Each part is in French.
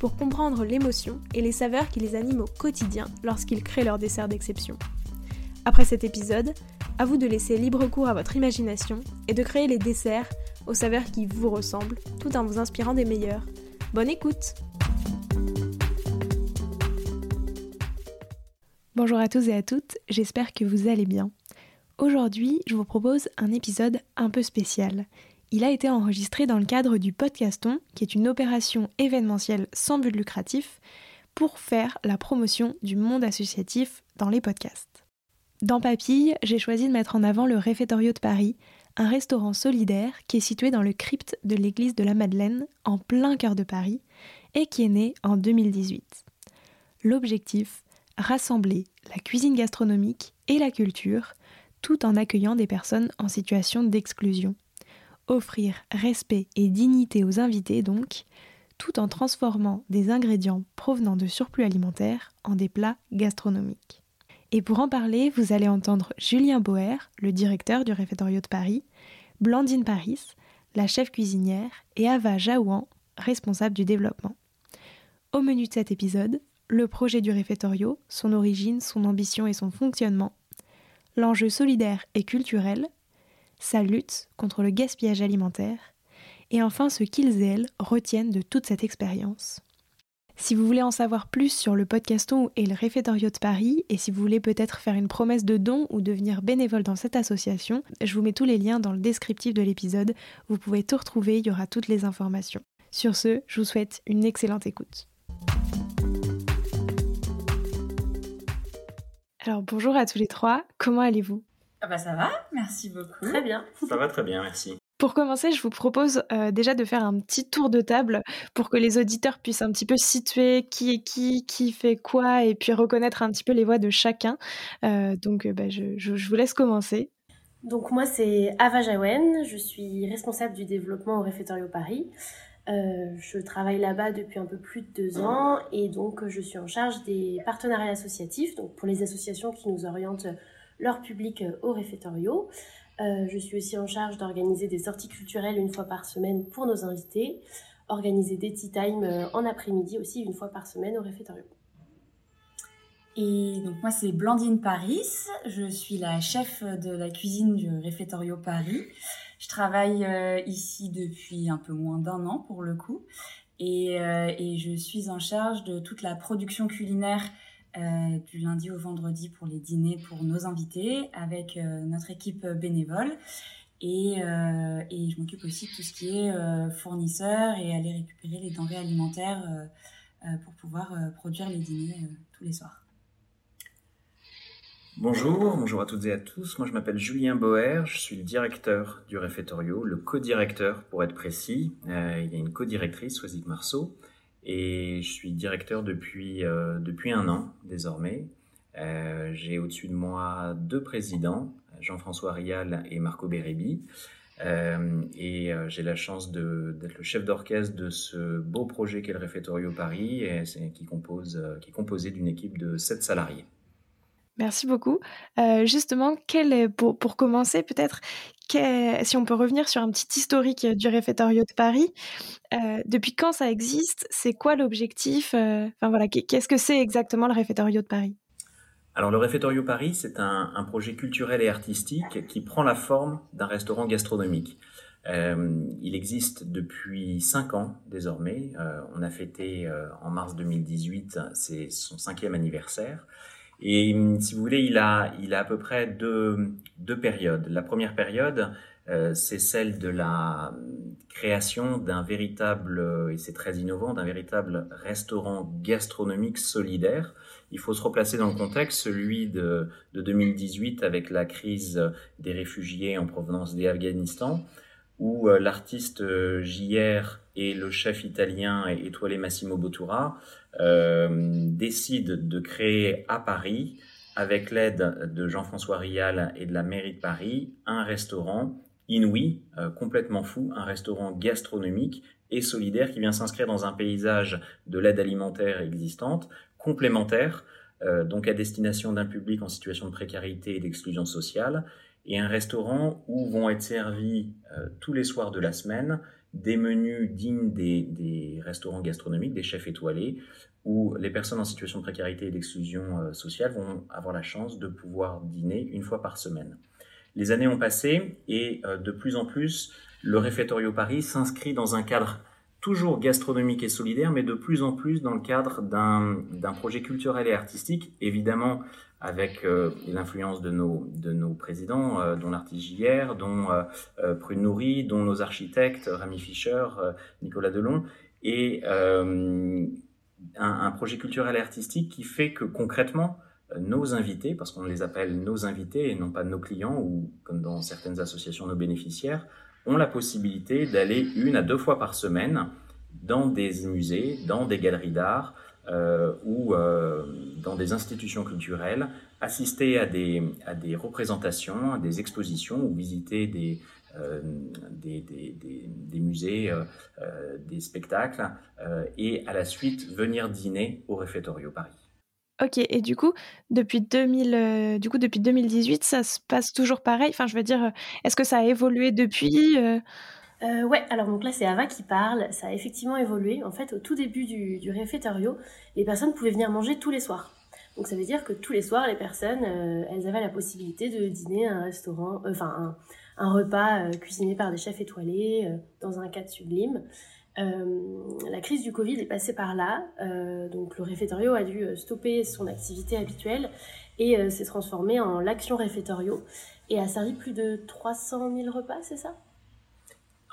pour comprendre l'émotion et les saveurs qui les animent au quotidien lorsqu'ils créent leur dessert d'exception. Après cet épisode, à vous de laisser libre cours à votre imagination et de créer les desserts aux saveurs qui vous ressemblent tout en vous inspirant des meilleurs. Bonne écoute Bonjour à tous et à toutes, j'espère que vous allez bien. Aujourd'hui, je vous propose un épisode un peu spécial. Il a été enregistré dans le cadre du Podcaston, qui est une opération événementielle sans but lucratif, pour faire la promotion du monde associatif dans les podcasts. Dans Papille, j'ai choisi de mettre en avant le Réfectorio de Paris, un restaurant solidaire qui est situé dans le crypte de l'église de la Madeleine, en plein cœur de Paris, et qui est né en 2018. L'objectif, rassembler la cuisine gastronomique et la culture tout en accueillant des personnes en situation d'exclusion. Offrir respect et dignité aux invités donc, tout en transformant des ingrédients provenant de surplus alimentaires en des plats gastronomiques. Et pour en parler, vous allez entendre Julien Boer, le directeur du réfectorio de Paris, Blandine Paris, la chef cuisinière, et Ava Jaouan, responsable du développement. Au menu de cet épisode, le projet du réfectorio, son origine, son ambition et son fonctionnement, l'enjeu solidaire et culturel, sa lutte contre le gaspillage alimentaire, et enfin ce qu'ils et elles retiennent de toute cette expérience. Si vous voulez en savoir plus sur le podcaston et le réfectorio de Paris, et si vous voulez peut-être faire une promesse de don ou devenir bénévole dans cette association, je vous mets tous les liens dans le descriptif de l'épisode, vous pouvez tout retrouver, il y aura toutes les informations. Sur ce, je vous souhaite une excellente écoute. Alors bonjour à tous les trois, comment allez-vous? Ah bah ça va, merci beaucoup. Très bien. Ça va très bien, merci. Pour commencer, je vous propose euh, déjà de faire un petit tour de table pour que les auditeurs puissent un petit peu situer qui est qui, qui fait quoi, et puis reconnaître un petit peu les voix de chacun. Euh, donc euh, bah, je, je, vous laisse commencer. Donc moi c'est Ava Jawen, je suis responsable du développement au Réfectorio Paris. Euh, je travaille là-bas depuis un peu plus de deux ans et donc je suis en charge des partenariats associatifs, donc pour les associations qui nous orientent leur public au réfectorio. Euh, je suis aussi en charge d'organiser des sorties culturelles une fois par semaine pour nos invités, organiser des tea time euh, en après-midi aussi une fois par semaine au réfectorio. Et donc moi c'est Blandine Paris, je suis la chef de la cuisine du réfectorio Paris. Je travaille euh, ici depuis un peu moins d'un an pour le coup. Euh, et, je suis en charge de toute la production culinaire euh, du lundi au vendredi pour les dîners pour nos invités avec notre équipe bénévole. Et, et je m'occupe aussi de tout ce qui est fournisseur et aller récupérer les denrées alimentaires pour pouvoir produire les dîners tous les soirs. Bonjour, bonjour à toutes et à tous. Moi, je m'appelle Julien Boer, je suis le directeur du réfectorio, le co-directeur pour être précis. Euh, il y a une co-directrice, Soisic Marceau, et je suis directeur depuis, euh, depuis un an désormais. Euh, j'ai au-dessus de moi deux présidents, Jean-François Rial et Marco Bérébi. et j'ai la chance d'être le chef d'orchestre de ce beau projet qu'est le réfectorio Paris, qui, compose, qui est composé d'une équipe de sept salariés. Merci beaucoup. Euh, justement, quel pour, pour commencer, peut-être, si on peut revenir sur un petit historique du réfectorio de Paris, euh, depuis quand ça existe? C'est quoi l'objectif euh, voilà, qu'est-ce que c'est exactement le réfectorio de Paris? Alors le Réfectorio Paris, c'est un, projet culturel et artistique qui prend la forme d'un restaurant gastronomique. Euh, il existe depuis cinq ans désormais. Euh, on a fêté euh, en mars 2018 c'est son cinquième anniversaire. Et si vous voulez, il a, il a à peu près deux, deux périodes. La première période, euh, c'est celle de la création d'un véritable, et c'est très innovant, d'un véritable restaurant gastronomique solidaire. Il faut se replacer dans le contexte, celui de, de 2018 avec la crise des réfugiés en provenance d'Afghanistan où l'artiste JR et le chef italien étoilé Massimo Bottura décident de créer à Paris avec l'aide de Jean-François Rial et de la mairie de Paris, un restaurant inouï, euh, complètement fou, un restaurant gastronomique et solidaire qui vient s'inscrire dans un paysage de l'aide alimentaire existante, complémentaire, euh, donc à destination d'un public en situation de précarité et d'exclusion sociale, et un restaurant où vont être servis euh, tous les soirs de la semaine des menus dignes des, restaurants gastronomiques, des chefs étoilés, où les personnes en situation de précarité et d'exclusion euh, sociale vont avoir la chance de pouvoir dîner une fois par semaine. Les années ont passé et euh, de plus en plus, le réfectorio Paris s'inscrit dans un cadre toujours gastronomique et solidaire, mais de plus en plus dans le cadre d'un projet culturel et artistique, évidemment avec euh, l'influence de nos, de nos présidents, dont l'artiste JR, dont Prune Nourri, dont nos architectes, Rami Fischer, Nicolas Delon, et un, projet culturel et artistique qui fait que concrètement, euh, nos invités, parce qu'on les appelle nos invités et non pas nos clients, ou comme dans certaines associations, nos bénéficiaires, ont la possibilité d'aller une à deux fois par semaine dans des musées, dans des galeries d'art euh, ou euh, dans des institutions culturelles, assister à des, à des représentations, à des expositions ou visiter des, euh, des, des, musées, des spectacles, et à la suite venir dîner au Réfectorio Paris. Ok, et du coup, depuis, 2000, du coup, depuis 2018, ça se passe toujours pareil? Enfin, je veux dire, est-ce que ça a évolué depuis euh, ouais, alors donc là c'est Ava qui parle, ça a effectivement évolué. En fait, au tout début du, du les personnes pouvaient venir manger tous les soirs. Donc ça veut dire que tous les soirs, les personnes, elles avaient la possibilité de dîner à un restaurant, enfin un, un repas euh, cuisiné par des chefs étoilés euh, dans un cadre sublime. Euh, la crise du Covid est passée par là, donc le réfectorio a dû stopper son activité habituelle et s'est transformé en l'action réfectorio et a servi plus de 300 000 repas, c'est ça?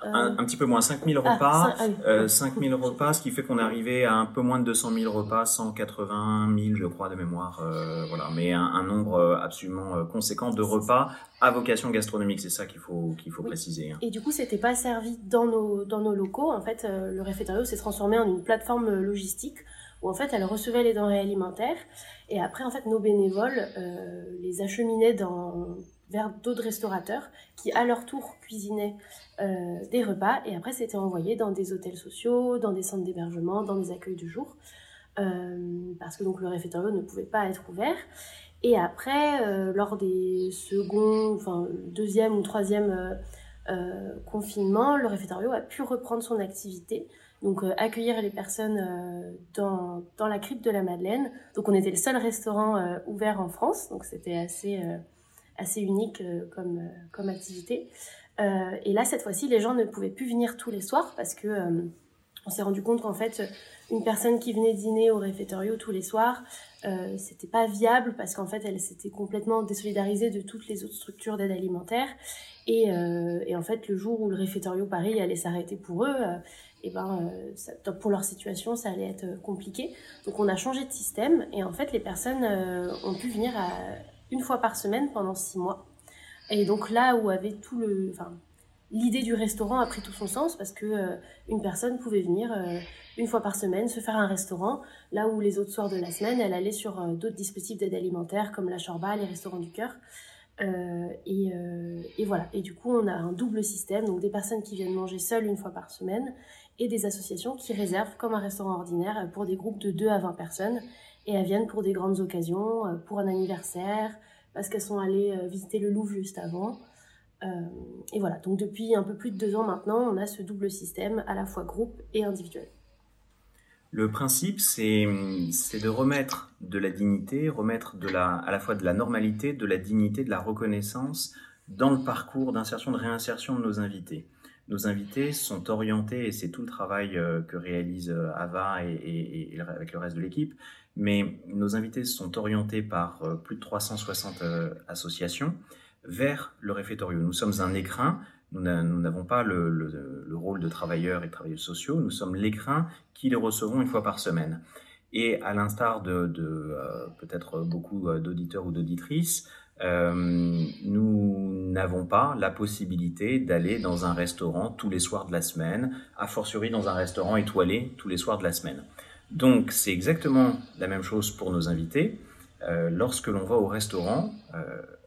Un, petit peu moins, 5000 ah, repas, 5000 ah repas, ce qui fait qu'on est arrivé à un peu moins de 200 000 repas, 180 000 je crois de mémoire, voilà, mais un, nombre absolument conséquent de repas à vocation gastronomique, c'est ça qu'il faut, qu'il faut préciser. Hein. Et du coup, c'était pas servi dans nos, dans nos locaux. En fait, euh, le réfectorio s'est transformé en une plateforme logistique où en fait, elle recevait les denrées alimentaires et après, en fait, nos bénévoles euh, les acheminaient dans, vers d'autres restaurateurs qui, à leur tour, cuisinaient euh, des repas et après, c'était envoyé dans des hôtels sociaux, dans des centres d'hébergement, dans des accueils du jour. parce que donc le réfectorio ne pouvait pas être ouvert. Et après, euh, lors des seconds, enfin deuxième ou troisième euh, euh, confinement, le réfectorio a pu reprendre son activité. Donc accueillir les personnes dans, dans la crypte de la Madeleine. Donc on était le seul restaurant ouvert en France, donc c'était assez, assez unique comme, comme activité. Et là, cette fois-ci, les gens ne pouvaient plus venir tous les soirs parce que on s'est rendu compte qu'en fait, une personne qui venait dîner au réfectorio tous les soirs, euh, c'était pas viable parce qu'en fait, elle s'était complètement désolidarisée de toutes les autres structures d'aide alimentaire. Et, euh, en fait, le jour où le réfectorio Paris allait s'arrêter pour eux, euh, et ben, euh, ça, pour leur situation, ça allait être compliqué. Donc, on a changé de système et en fait, les personnes euh, ont pu venir une fois par semaine pendant six mois. Et donc là où avait tout le, enfin, l'idée du restaurant a pris tout son sens parce que euh, une personne pouvait venir euh, une fois par semaine se faire un restaurant. Là où les autres soirs de la semaine elle allait sur euh, d'autres dispositifs d'aide alimentaire comme la chorba, les restaurants du cœur. Et, et, voilà. Et du coup on a un double système. Donc des personnes qui viennent manger seules une fois par semaine et des associations qui réservent comme un restaurant ordinaire pour des groupes de 2 à 20 personnes. Et elles viennent pour des grandes occasions pour un anniversaire parce qu'elles sont allées visiter le Louvre juste avant euh, et voilà, donc depuis un peu plus de deux ans maintenant, on a ce double système, à la fois groupe et individuel. Le principe, c'est de remettre de la dignité, remettre à la fois de la normalité, de la dignité, de la reconnaissance dans le parcours d'insertion, de réinsertion de nos invités. Nos invités sont orientés, et c'est tout le travail euh, que réalise euh, Ava et, avec le reste de l'équipe, mais nos invités sont orientés par plus de 360 associations vers le réfectorio. Nous sommes un écrin, nous n'avons pas le, rôle de travailleurs et de travailleurs sociaux, nous sommes l'écrin qui les recevons une fois par semaine. Et à l'instar de, euh, peut-être beaucoup euh, d'auditeurs ou d'auditrices, nous n'avons pas la possibilité d'aller dans un restaurant tous les soirs de la semaine, a fortiori dans un restaurant étoilé tous les soirs de la semaine. Donc c'est exactement la même chose pour nos invités. lorsque l'on va au restaurant,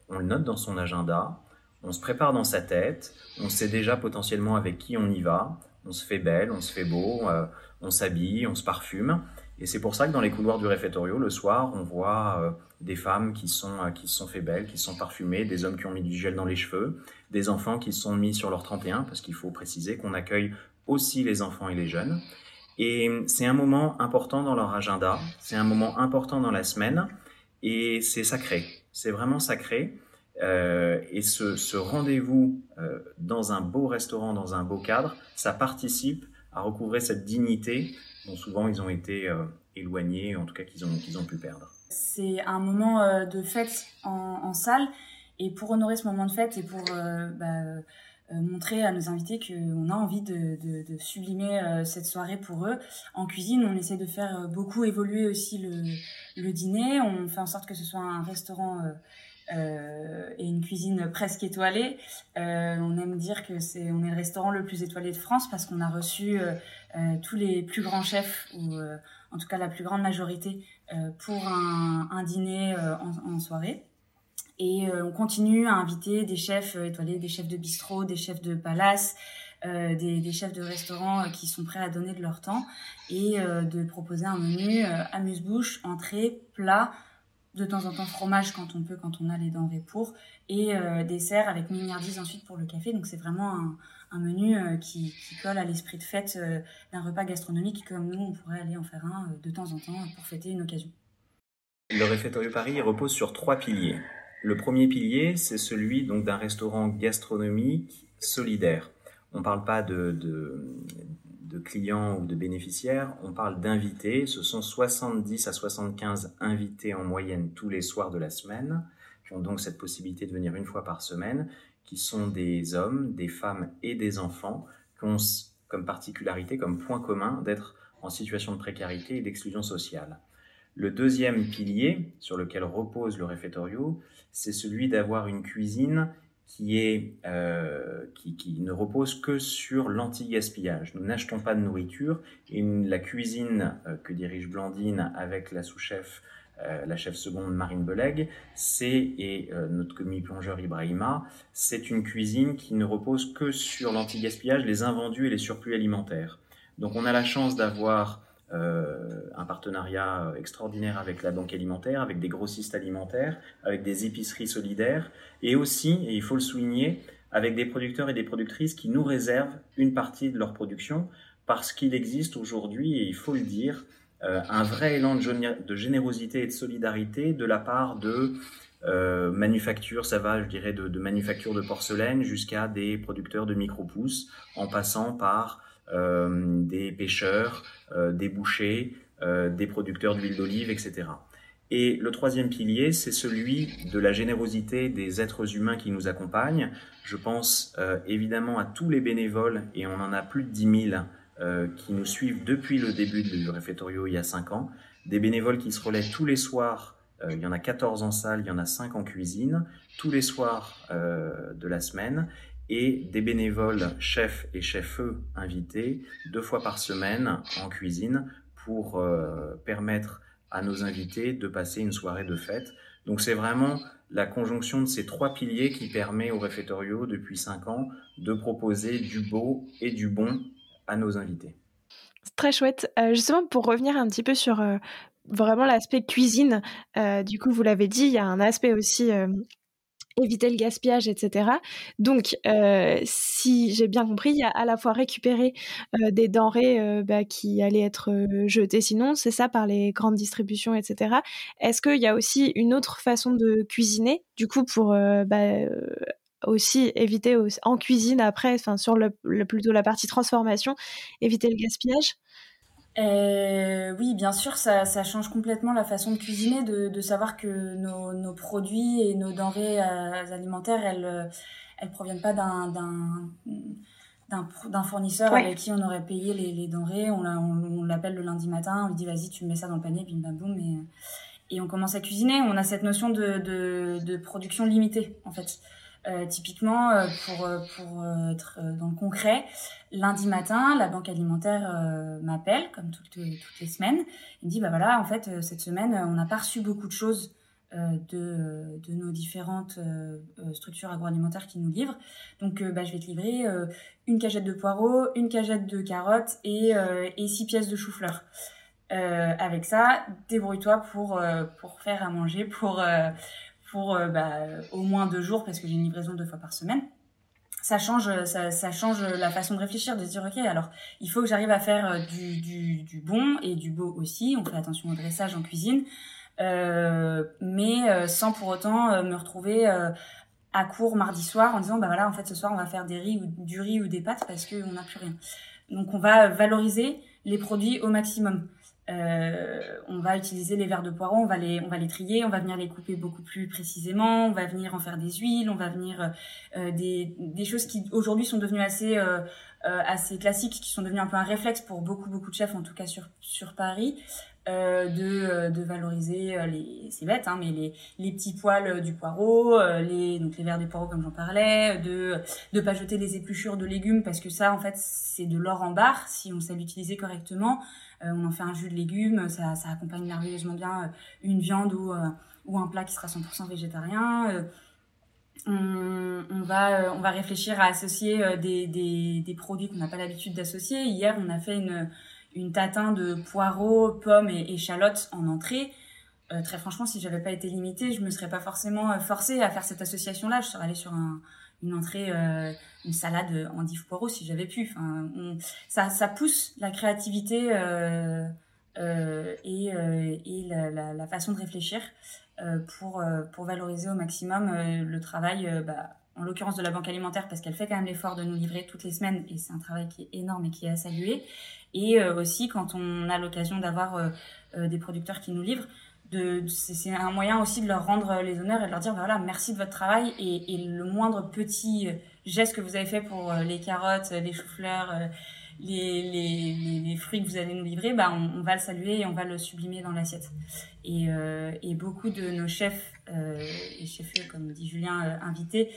on le note dans son agenda, on se prépare dans sa tête, on sait déjà potentiellement avec qui on y va, on se fait belle, on se fait beau, euh, on s'habille, on se parfume. Et c'est pour ça que dans les couloirs du réfectorio, le soir, on voit euh, des femmes qui sont, euh, qui se sont fait belles, qui se sont parfumées, des hommes qui ont mis du gel dans les cheveux, des enfants qui se sont mis sur leur 31, parce qu'il faut préciser qu'on accueille aussi les enfants et les jeunes. Et c'est un moment important dans leur agenda, c'est un moment important dans la semaine, et c'est sacré. C'est vraiment sacré. Euh, et ce, rendez-vous euh, dans un beau restaurant, dans un beau cadre, ça participe à recouvrer cette dignité dont souvent ils ont été euh, éloignés, en tout cas qu'ils ont, pu perdre. C'est un moment de fête en, salle, et pour honorer ce moment de fête et pour bah, montrer à nos invités qu'on a envie de, de, sublimer cette soirée pour eux, en cuisine, on essaie de faire beaucoup évoluer aussi le, le dîner, on fait en sorte que ce soit un restaurant euh, et une cuisine presque étoilée. Euh, on aime dire que c'est on est le restaurant le plus étoilé de France parce qu'on a reçu euh, tous les plus grands chefs ou en tout cas la plus grande majorité pour un, un dîner en, soirée. Et on continue à inviter des chefs étoilés, des chefs de bistrot, des chefs de palace, euh, des, chefs de restaurant qui sont prêts à donner de leur temps et euh, de proposer un menu amuse-bouche, entrée, plat, de temps en temps fromage quand on peut, quand on a les denrées pour, et euh, dessert avec milliardise ensuite pour le café. Donc c'est vraiment un, menu euh, qui, qui, colle à l'esprit de fête euh, d'un repas gastronomique comme nous, on pourrait aller en faire un euh, de temps en temps pour fêter une occasion. Le réfectoire Paris repose sur trois piliers. Le premier pilier, c'est celui donc d'un restaurant gastronomique solidaire. On ne parle pas de, clients ou de bénéficiaires, on parle d'invités. Ce sont 70 à 75 invités en moyenne tous les soirs de la semaine, qui ont donc cette possibilité de venir une fois par semaine, qui sont des hommes, des femmes et des enfants, qui ont comme particularité, comme point commun d'être en situation de précarité et d'exclusion sociale. Le deuxième pilier sur lequel repose le réfectorio, c'est celui d'avoir une cuisine qui, est, euh, qui, qui, ne repose que sur l'anti-gaspillage. Nous n'achetons pas de nourriture et la cuisine euh, que dirige Blandine avec la sous-chef, euh, la chef seconde Marine Beleg, c'est, et euh, notre commis plongeur Ibrahima, c'est une cuisine qui ne repose que sur l'anti-gaspillage, les invendus et les surplus alimentaires. Donc on a la chance d'avoir euh, un partenariat extraordinaire avec la banque alimentaire, avec des grossistes alimentaires, avec des épiceries solidaires, et aussi, et il faut le souligner, avec des producteurs et des productrices qui nous réservent une partie de leur production, parce qu'il existe aujourd'hui, et il faut le dire, euh, un vrai élan de générosité et de solidarité de la part de euh, manufactures, ça va, je dirais, de, de manufactures de porcelaine jusqu'à des producteurs de micro-pousses, en passant par euh, des pêcheurs, euh, des bouchers, euh, des producteurs d'huile d'olive, etc. Et le troisième pilier, c'est celui de la générosité des êtres humains qui nous accompagnent. Je pense évidemment à tous les bénévoles, et on en a plus de 10 000 qui nous suivent depuis le début du réfectorio il y a 5 ans. Des bénévoles qui se relaient tous les soirs, il y en a 14 en salle, il y en a 5 en cuisine, tous les soirs de la semaine, et des bénévoles chefs et chefs invités deux fois par semaine en cuisine pour euh, permettre à nos invités de passer une soirée de fête. Donc c'est vraiment la conjonction de ces trois piliers qui permet au réfectorio depuis cinq ans de proposer du beau et du bon à nos invités. C'est très chouette. Euh, justement, pour revenir un petit peu sur euh, vraiment l'aspect cuisine, du coup, vous l'avez dit, il y a un aspect aussi éviter le gaspillage, etc. Donc, euh, si j'ai bien compris, il y a à la fois récupérer euh, des denrées euh, bah, qui allaient être jetées sinon, c'est ça par les grandes distributions, etc. Est-ce qu'il y a aussi une autre façon de cuisiner, du coup, pour bah, aussi éviter en cuisine après, enfin sur plutôt la partie transformation, éviter le gaspillage? Euh, oui, bien sûr, ça, ça, change complètement la façon de cuisiner, de, de savoir que nos, nos, produits et nos denrées euh, alimentaires, elles, euh, elles proviennent pas d'un d'un fournisseur ouais. avec qui on aurait payé les, les denrées. On l'appelle on, le lundi matin, on lui dit vas-y, tu mets ça dans le panier, bim bam boum. Et, et on commence à cuisiner, on a cette notion de, de, de production limitée en fait. Euh, typiquement, euh, pour, euh, pour être dans le concret, lundi matin, la banque alimentaire m'appelle, comme toutes, toutes les semaines. Il me dit, bah voilà, en fait, cette semaine, on n'a pas reçu beaucoup de choses de, de nos différentes structures agroalimentaires qui nous livrent. Donc, bah, je vais te livrer une cagette de poireaux, une cagette de carottes et, et six pièces de chou-fleur. avec ça, débrouille-toi pour, pour faire à manger, pour, pour euh, bah, au moins deux jours parce que j'ai une livraison deux fois par semaine. Ça change, ça, ça, change la façon de réfléchir, de se dire ok, alors il faut que j'arrive à faire euh, du, du, du, bon et du beau aussi. On fait attention au dressage en cuisine, euh, mais euh, sans pour autant me retrouver à court mardi soir en disant bah voilà en fait ce soir on va faire des riz ou du riz ou des pâtes parce qu'on n'a plus rien. Donc on va valoriser les produits au maximum. Euh, on va utiliser les verres de poireaux, on va les, on va les trier, on va venir les couper beaucoup plus précisément, on va venir en faire des huiles, on va venir euh, des, des choses qui aujourd'hui sont devenues assez euh, assez classiques, qui sont devenues un peu un réflexe pour beaucoup beaucoup de chefs, en tout cas sur sur Paris. De, de valoriser les c'est bête hein, mais les, les petits poils du poireau les donc les verres des poireaux comme j'en parlais de de pas jeter les épluchures de légumes parce que ça en fait c'est de l'or en barre si on sait l'utiliser correctement euh, on en fait un jus de légumes, ça, ça accompagne merveilleusement bien euh, une viande ou, euh, ou un plat qui sera 100% végétarien. On, on, va, on va réfléchir à associer des, des, des produits qu'on n'a pas l'habitude d'associer. Hier, on a fait une, une tatin de poireaux, pommes et échalotes en entrée. très franchement, si j'avais pas été limitée, je me serais pas forcément forcée à faire cette association-là. Je serais allée sur un, une entrée, euh, une salade en div poireaux si j'avais pu. Enfin, ça, ça pousse la créativité euh, euh, et, et la, la, façon de réfléchir pour, pour valoriser au maximum le travail, bah, en l'occurrence de la banque alimentaire, parce qu'elle fait quand même l'effort de nous livrer toutes les semaines, et c'est un travail qui est énorme et qui est à saluer. Et aussi quand on a l'occasion d'avoir des producteurs qui nous livrent, c'est un moyen aussi de leur rendre les honneurs et de leur dire bah voilà merci de votre travail et, le moindre petit geste que vous avez fait pour euh, les carottes, les choux-fleurs, euh, les, les, fruits que vous allez nous livrer, bah on, va le saluer et on va le sublimer dans l'assiette. Et, euh, et, beaucoup de nos chefs euh, et chefs comme dit Julien euh, invités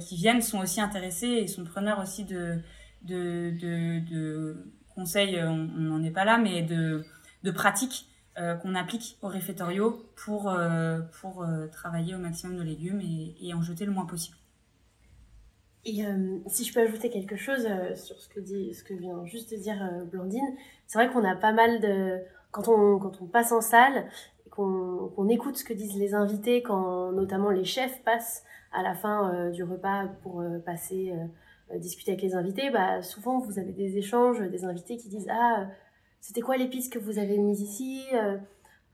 qui viennent sont aussi intéressés et sont preneurs aussi de, de conseils. On n'en est pas là, mais de de pratiques euh, qu'on applique au réfectorio pour, euh, pour euh, travailler au maximum nos légumes et, en jeter le moins possible. Et si je peux ajouter quelque chose sur ce que, dit, ce que vient juste de dire Blandine, c'est vrai qu'on a pas mal de... Quand on, quand on passe en salle, qu'on qu'on écoute ce que disent les invités, quand notamment les chefs passent à la fin du repas pour passer discuter avec les invités, bah, souvent vous avez des échanges, des invités qui disent Ah, c'était quoi l'épice que vous avez mise ici euh,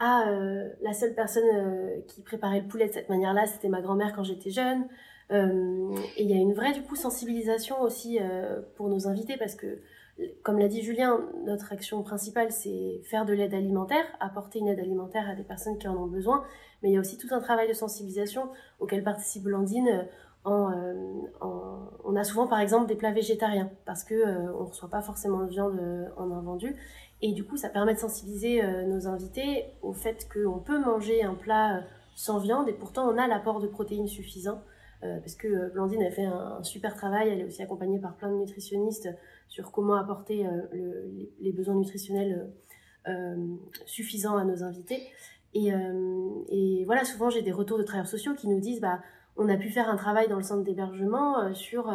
Ah, euh, la seule personne euh, qui préparait le poulet de cette manière-là, c'était ma grand-mère quand j'étais jeune. et il y a une vraie du coup sensibilisation aussi pour nos invités parce que, comme l'a dit Julien, notre action principale c'est faire de l'aide alimentaire, apporter une aide alimentaire à des personnes qui en ont besoin. Mais il y a aussi tout un travail de sensibilisation auquel participe Blandine. En, on a souvent par exemple des plats végétariens parce que on reçoit pas forcément de viande en invendue et du coup, ça permet de sensibiliser euh, nos invités au fait qu'on peut manger un plat euh, sans viande et pourtant on a l'apport de protéines suffisant. Euh, parce que Blandine a fait un, super travail, elle est aussi accompagnée par plein de nutritionnistes sur comment apporter le, les, besoins nutritionnels suffisants à nos invités. Et, et voilà, souvent j'ai des retours de travailleurs sociaux qui nous disent bah, on a pu faire un travail dans le centre d'hébergement sur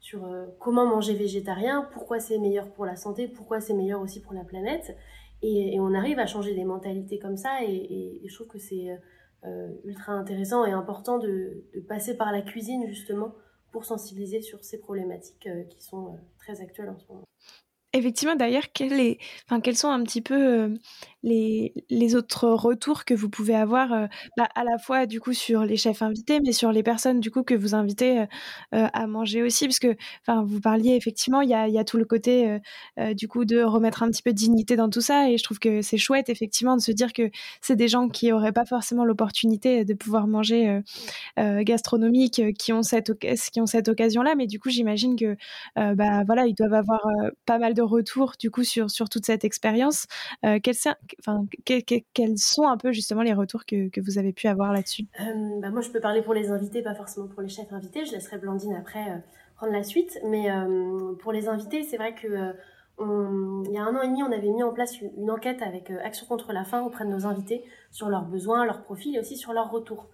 sur euh, comment manger végétarien, pourquoi c'est meilleur pour la santé, pourquoi c'est meilleur aussi pour la planète. Et, on arrive à changer des mentalités comme ça, et, je trouve que c'est euh, ultra intéressant et important de, passer par la cuisine justement pour sensibiliser sur ces problématiques euh, qui sont très actuelles en ce moment. Effectivement, d'ailleurs, quels sont un petit peu les, les, autres retours que vous pouvez avoir, bah, à la fois du coup sur les chefs invités, mais sur les personnes du coup que vous invitez à manger aussi, parce que, enfin, vous parliez effectivement, il y a, tout le côté du coup de remettre un petit peu de dignité dans tout ça, et je trouve que c'est chouette effectivement de se dire que c'est des gens qui n'auraient pas forcément l'opportunité de pouvoir manger gastronomique, qui ont cette cette occasion-là, mais du coup j'imagine que bah voilà, ils doivent avoir pas mal de retours du coup sur, sur toute cette expérience. quels, enfin, quels, sont un peu justement les retours que, vous avez pu avoir là-dessus? Bah Moi, je peux parler pour les invités, pas forcément pour les chefs invités. Je laisserai Blandine après prendre la suite. Mais pour les invités, c'est vrai que il y a un an et demi, on avait mis en place une, enquête avec euh, Action contre la faim auprès de nos invités sur leurs besoins, leurs profils et aussi sur leurs retours.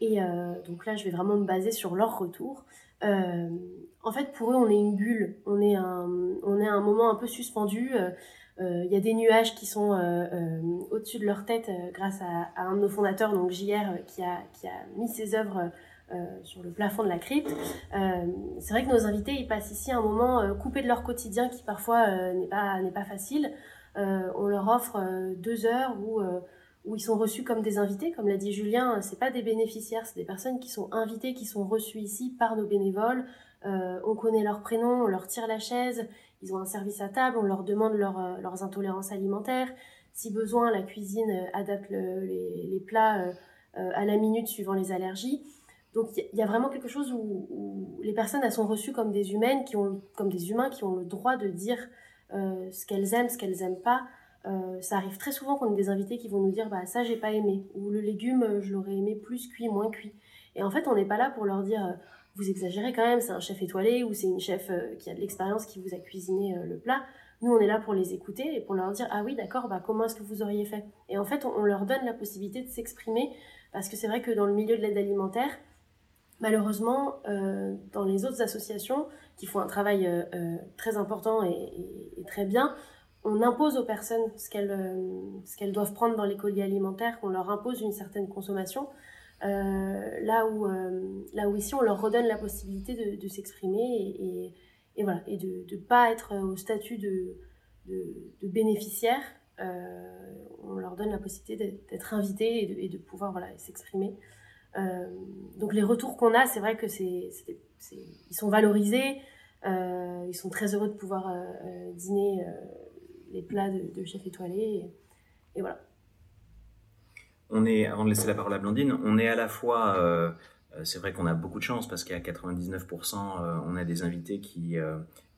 Et euh, donc là, je vais vraiment me baser sur leurs retours. Euh, en fait, pour eux, on est une bulle, on est un, on est un moment un peu suspendu. Il y a des nuages qui sont au-dessus de leur tête grâce à, un de nos fondateurs, donc JR, qui a, qui a mis ses œuvres euh, sur le plafond de la crypte. Euh, c'est vrai que nos invités, ils passent ici un moment euh, coupé de leur quotidien qui parfois n'est pas, pas facile. on leur offre deux heures où, où ils sont reçus comme des invités. Comme l'a dit Julien, c'est pas des bénéficiaires, c'est des personnes qui sont invitées, qui sont reçues ici par nos bénévoles. On connaît leurs prénoms, on leur tire la chaise, ils ont un service à table, on leur demande leurs intolérances alimentaires. Si besoin, la cuisine adapte les, plats à la minute suivant les allergies. Donc il y a vraiment quelque chose où, les personnes sont reçues comme des humaines, qui ont, comme des humains qui ont le droit de dire euh, ce qu'elles aiment, ce qu'elles aiment pas. Euh, ça arrive très souvent qu'on ait des invités qui vont nous dire bah ça j'ai pas aimé ou le légume euh, je l'aurais aimé plus cuit, moins cuit. Et en fait on n'est pas là pour leur dire vous exagérez quand même, c'est un chef étoilé ou c'est une chef qui a de l'expérience qui vous a cuisiné le plat. Nous, on est là pour les écouter et pour leur dire ah oui, d'accord, bah comment est-ce que vous auriez fait? Et en fait, on leur donne la possibilité de s'exprimer parce que c'est vrai que dans le milieu de l'aide alimentaire, Malheureusement, euh, dans les autres associations qui font un travail euh, euh, très important et, très bien, on impose aux personnes ce qu'elles doivent prendre dans les colis alimentaires, qu'on leur impose une certaine consommation. Là, où, là où ici, on leur redonne la possibilité de, s'exprimer et, voilà, et de ne pas être au statut de, de, bénéficiaire. on leur donne la possibilité d'être invité et de, pouvoir voilà, s'exprimer. Euh, donc les retours qu'on a, c'est vrai que c'est, ils sont valorisés, euh, ils sont très heureux de pouvoir euh, dîner les plats de, chef étoilé, et, voilà. On est, avant de laisser la parole à Blandine, on est à la fois, c'est vrai qu'on a beaucoup de chance parce qu'à 99%, on a des invités qui,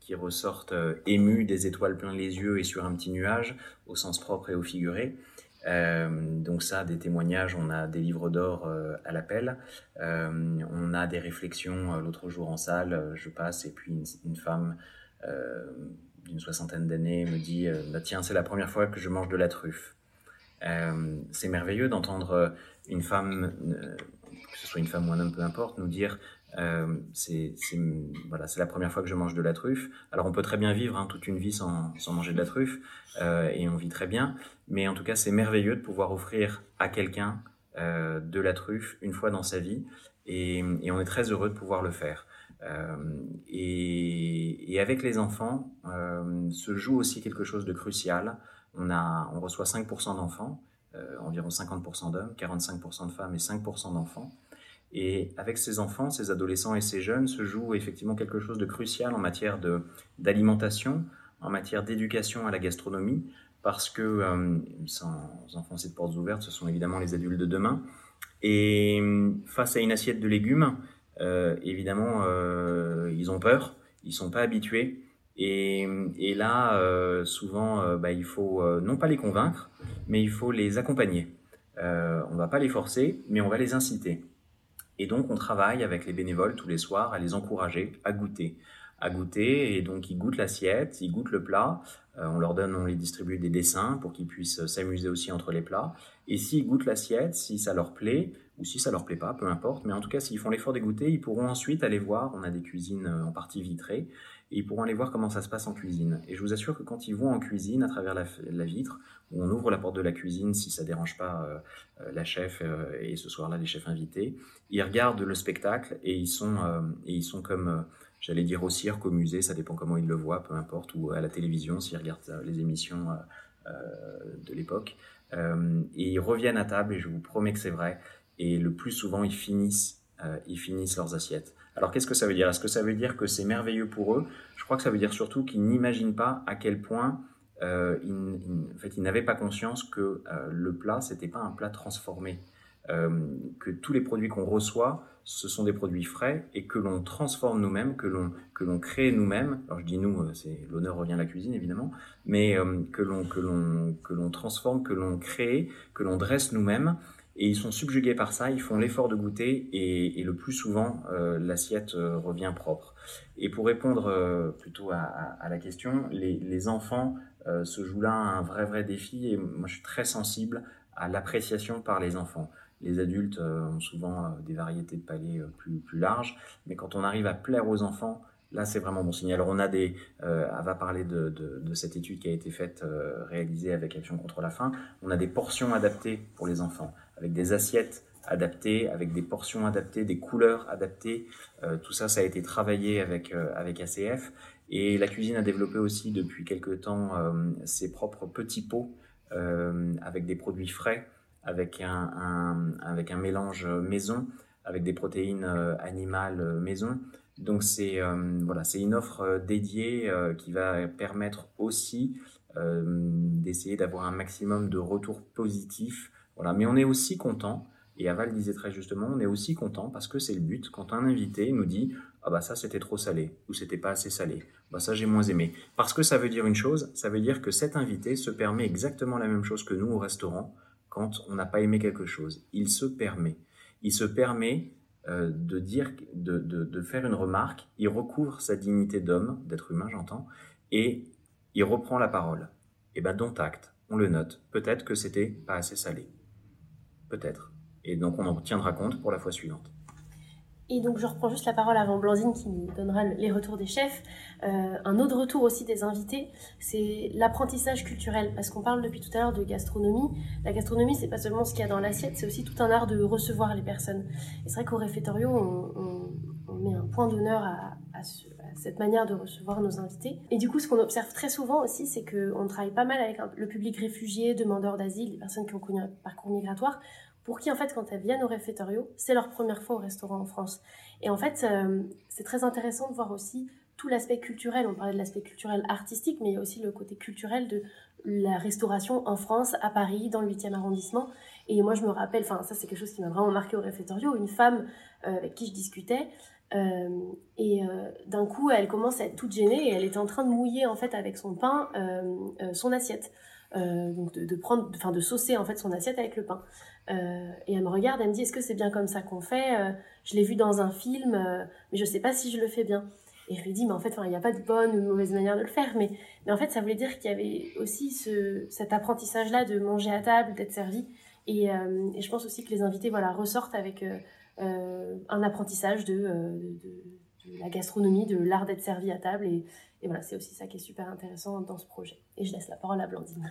qui ressortent émus, des étoiles plein les yeux et sur un petit nuage, au sens propre et au figuré. Euh, donc ça, des témoignages, on a des livres d'or euh, à l'appel, euh, on a des réflexions. L'autre jour en salle, je passe et puis une, femme d'une soixantaine d'années me dit bah, Tiens, c'est la première fois que je mange de la truffe. C'est merveilleux d'entendre une femme, que ce soit une femme ou un homme, peu importe, nous dire euh, c'est voilà, la première fois que je mange de la truffe. Alors on peut très bien vivre hein, toute une vie sans, manger de la truffe euh, et on vit très bien. Mais en tout cas, c'est merveilleux de pouvoir offrir à quelqu'un euh, de la truffe une fois dans sa vie et, on est très heureux de pouvoir le faire. Euh, et, avec les enfants, euh, se joue aussi quelque chose de crucial. On, reçoit 5% d'enfants, environ 50% d'hommes, 45% de femmes et 5% d'enfants. Et avec ces enfants, ces adolescents et ces jeunes se joue effectivement quelque chose de crucial en matière d'alimentation, en matière d'éducation à la gastronomie, parce que, euh, sans enfoncer de portes ouvertes, ce sont évidemment les adultes de demain. Et face à une assiette de légumes, euh, évidemment, euh, ils ont peur, ils sont pas habitués. Et, là, euh, souvent, euh, bah, il faut euh, non pas les convaincre, mais il faut les accompagner. on va pas les forcer, mais on va les inciter. Et donc, on travaille avec les bénévoles tous les soirs à les encourager à goûter. À goûter, et donc ils goûtent l'assiette, ils goûtent le plat. On leur donne, on les distribue des dessins pour qu'ils puissent s'amuser aussi entre les plats. Et s'ils goûtent l'assiette, si ça leur plaît, ou si ça leur plaît pas, peu importe, mais en tout cas, s'ils font l'effort de goûter, ils pourront ensuite aller voir. On a des cuisines en partie vitrées, et ils pourront aller voir comment ça se passe en cuisine. Et je vous assure que quand ils vont en cuisine, à travers la, vitre, où on ouvre la porte de la cuisine, si ça dérange pas euh, la chef et ce soir-là les chefs invités, ils regardent le spectacle et ils sont, et ils sont comme j'allais dire au cirque, au musée, ça dépend comment ils le voient, peu importe, ou à la télévision s'ils regardent les émissions de l'époque. Euh, et ils reviennent à table, et je vous promets que c'est vrai, et le plus souvent, ils finissent, euh, ils finissent leurs assiettes. Alors qu'est-ce que ça veut dire? Est-ce que ça veut dire que c'est merveilleux pour eux? Je crois que ça veut dire surtout qu'ils n'imaginent pas à quel point euh, ils, en fait, ils n'avaient pas conscience que le plat, c'était pas un plat transformé. que tous les produits qu'on reçoit ce sont des produits frais et que l'on transforme nous-mêmes, que l'on que l'on crée nous-mêmes. Alors je dis nous, euh, c'est l'honneur revient à la cuisine évidemment, mais euh, que l'on que l'on que l'on transforme, que l'on crée, que l'on dresse nous-mêmes. Et ils sont subjugués par ça, ils font l'effort de goûter et, le plus souvent euh, l'assiette revient propre. Et pour répondre plutôt à, la question, les, enfants se jouent là un vrai vrai défi et moi je suis très sensible à l'appréciation par les enfants. Les adultes euh, ont souvent euh, des variétés de palais euh, plus, plus larges, mais quand on arrive à plaire aux enfants, là c'est vraiment bon signe. Alors on a des, euh, va parler de, cette étude qui a été faite, réalisée avec Action contre la faim. On a des portions adaptées pour les enfants, avec des assiettes adaptées, avec des portions adaptées, des couleurs adaptées. Euh, tout ça, ça a été travaillé avec avec ACF. Et la cuisine a développé aussi depuis quelques temps ses propres petits pots avec des produits frais avec un, avec un mélange maison, avec des protéines euh, animales euh, maison. Donc c'est euh, voilà, une offre dédiée qui va permettre aussi d'essayer d'avoir un maximum de retours positifs. Voilà, mais on est aussi content. Et Aval disait très justement, on est aussi content parce que c'est le but. Quand un invité nous dit ah bah ça c'était trop salé ou c'était pas assez salé, bah ça j'ai moins aimé. Parce que ça veut dire une chose, ça veut dire que cet invité se permet exactement la même chose que nous au restaurant quand on n'a pas aimé quelque chose. Il se permet. Il se permet euh, de dire, de, de, faire une remarque. Il recouvre sa dignité d'homme, d'être humain, j'entends, et il reprend la parole. Et eh ben, dont acte. On le note. Peut-être que c'était pas assez salé. Peut-être. Et donc, on en tiendra compte pour la fois suivante. Et donc je reprends juste la parole avant Blandine qui nous donnera les retours des chefs. Euh, un autre retour aussi des invités, c'est l'apprentissage culturel. Parce qu'on parle depuis tout à l'heure de gastronomie. La gastronomie, c'est pas seulement ce qu'il y a dans l'assiette, c'est aussi tout un art de recevoir les personnes. Et c'est vrai qu'au réfectorio, on, met un point d'honneur à, à, ce, à, cette manière de recevoir nos invités. Et du coup, ce qu'on observe très souvent aussi, c'est qu'on travaille pas mal avec le public réfugié, demandeur d'asile, des personnes qui ont connu un parcours migratoire pour qui, en fait, quand elles viennent au réfectorio, c'est leur première fois au restaurant en France. Et en fait, euh, c'est très intéressant de voir aussi tout l'aspect culturel. On parlait de l'aspect culturel artistique, mais il y a aussi le côté culturel de la restauration en France, à Paris, dans le 8e arrondissement. Et moi, je me rappelle, enfin, ça, c'est quelque chose qui m'a vraiment marqué au réfectorio, une femme euh, avec qui je discutais. Euh, et euh, d'un coup, elle commence à être toute gênée et elle était en train de mouiller, en fait, avec son pain, euh, son assiette. donc de, prendre, enfin de saucer en fait son assiette avec le pain. Et elle me regarde, elle me dit Est-ce que c'est bien comme ça qu'on fait? Je l'ai vu dans un film, mais je sais pas si je le fais bien. Et je lui dis Mais en fait, il n'y a pas de bonne ou de mauvaise manière de le faire. Mais, en fait, ça voulait dire qu'il y avait aussi ce, cet apprentissage-là de manger à table, d'être servi. Et, et, je pense aussi que les invités voilà, ressortent avec un apprentissage de, de, la gastronomie, de l'art d'être servi à table. Et, voilà, c'est aussi ça qui est super intéressant dans ce projet. Et je laisse la parole à Blandine.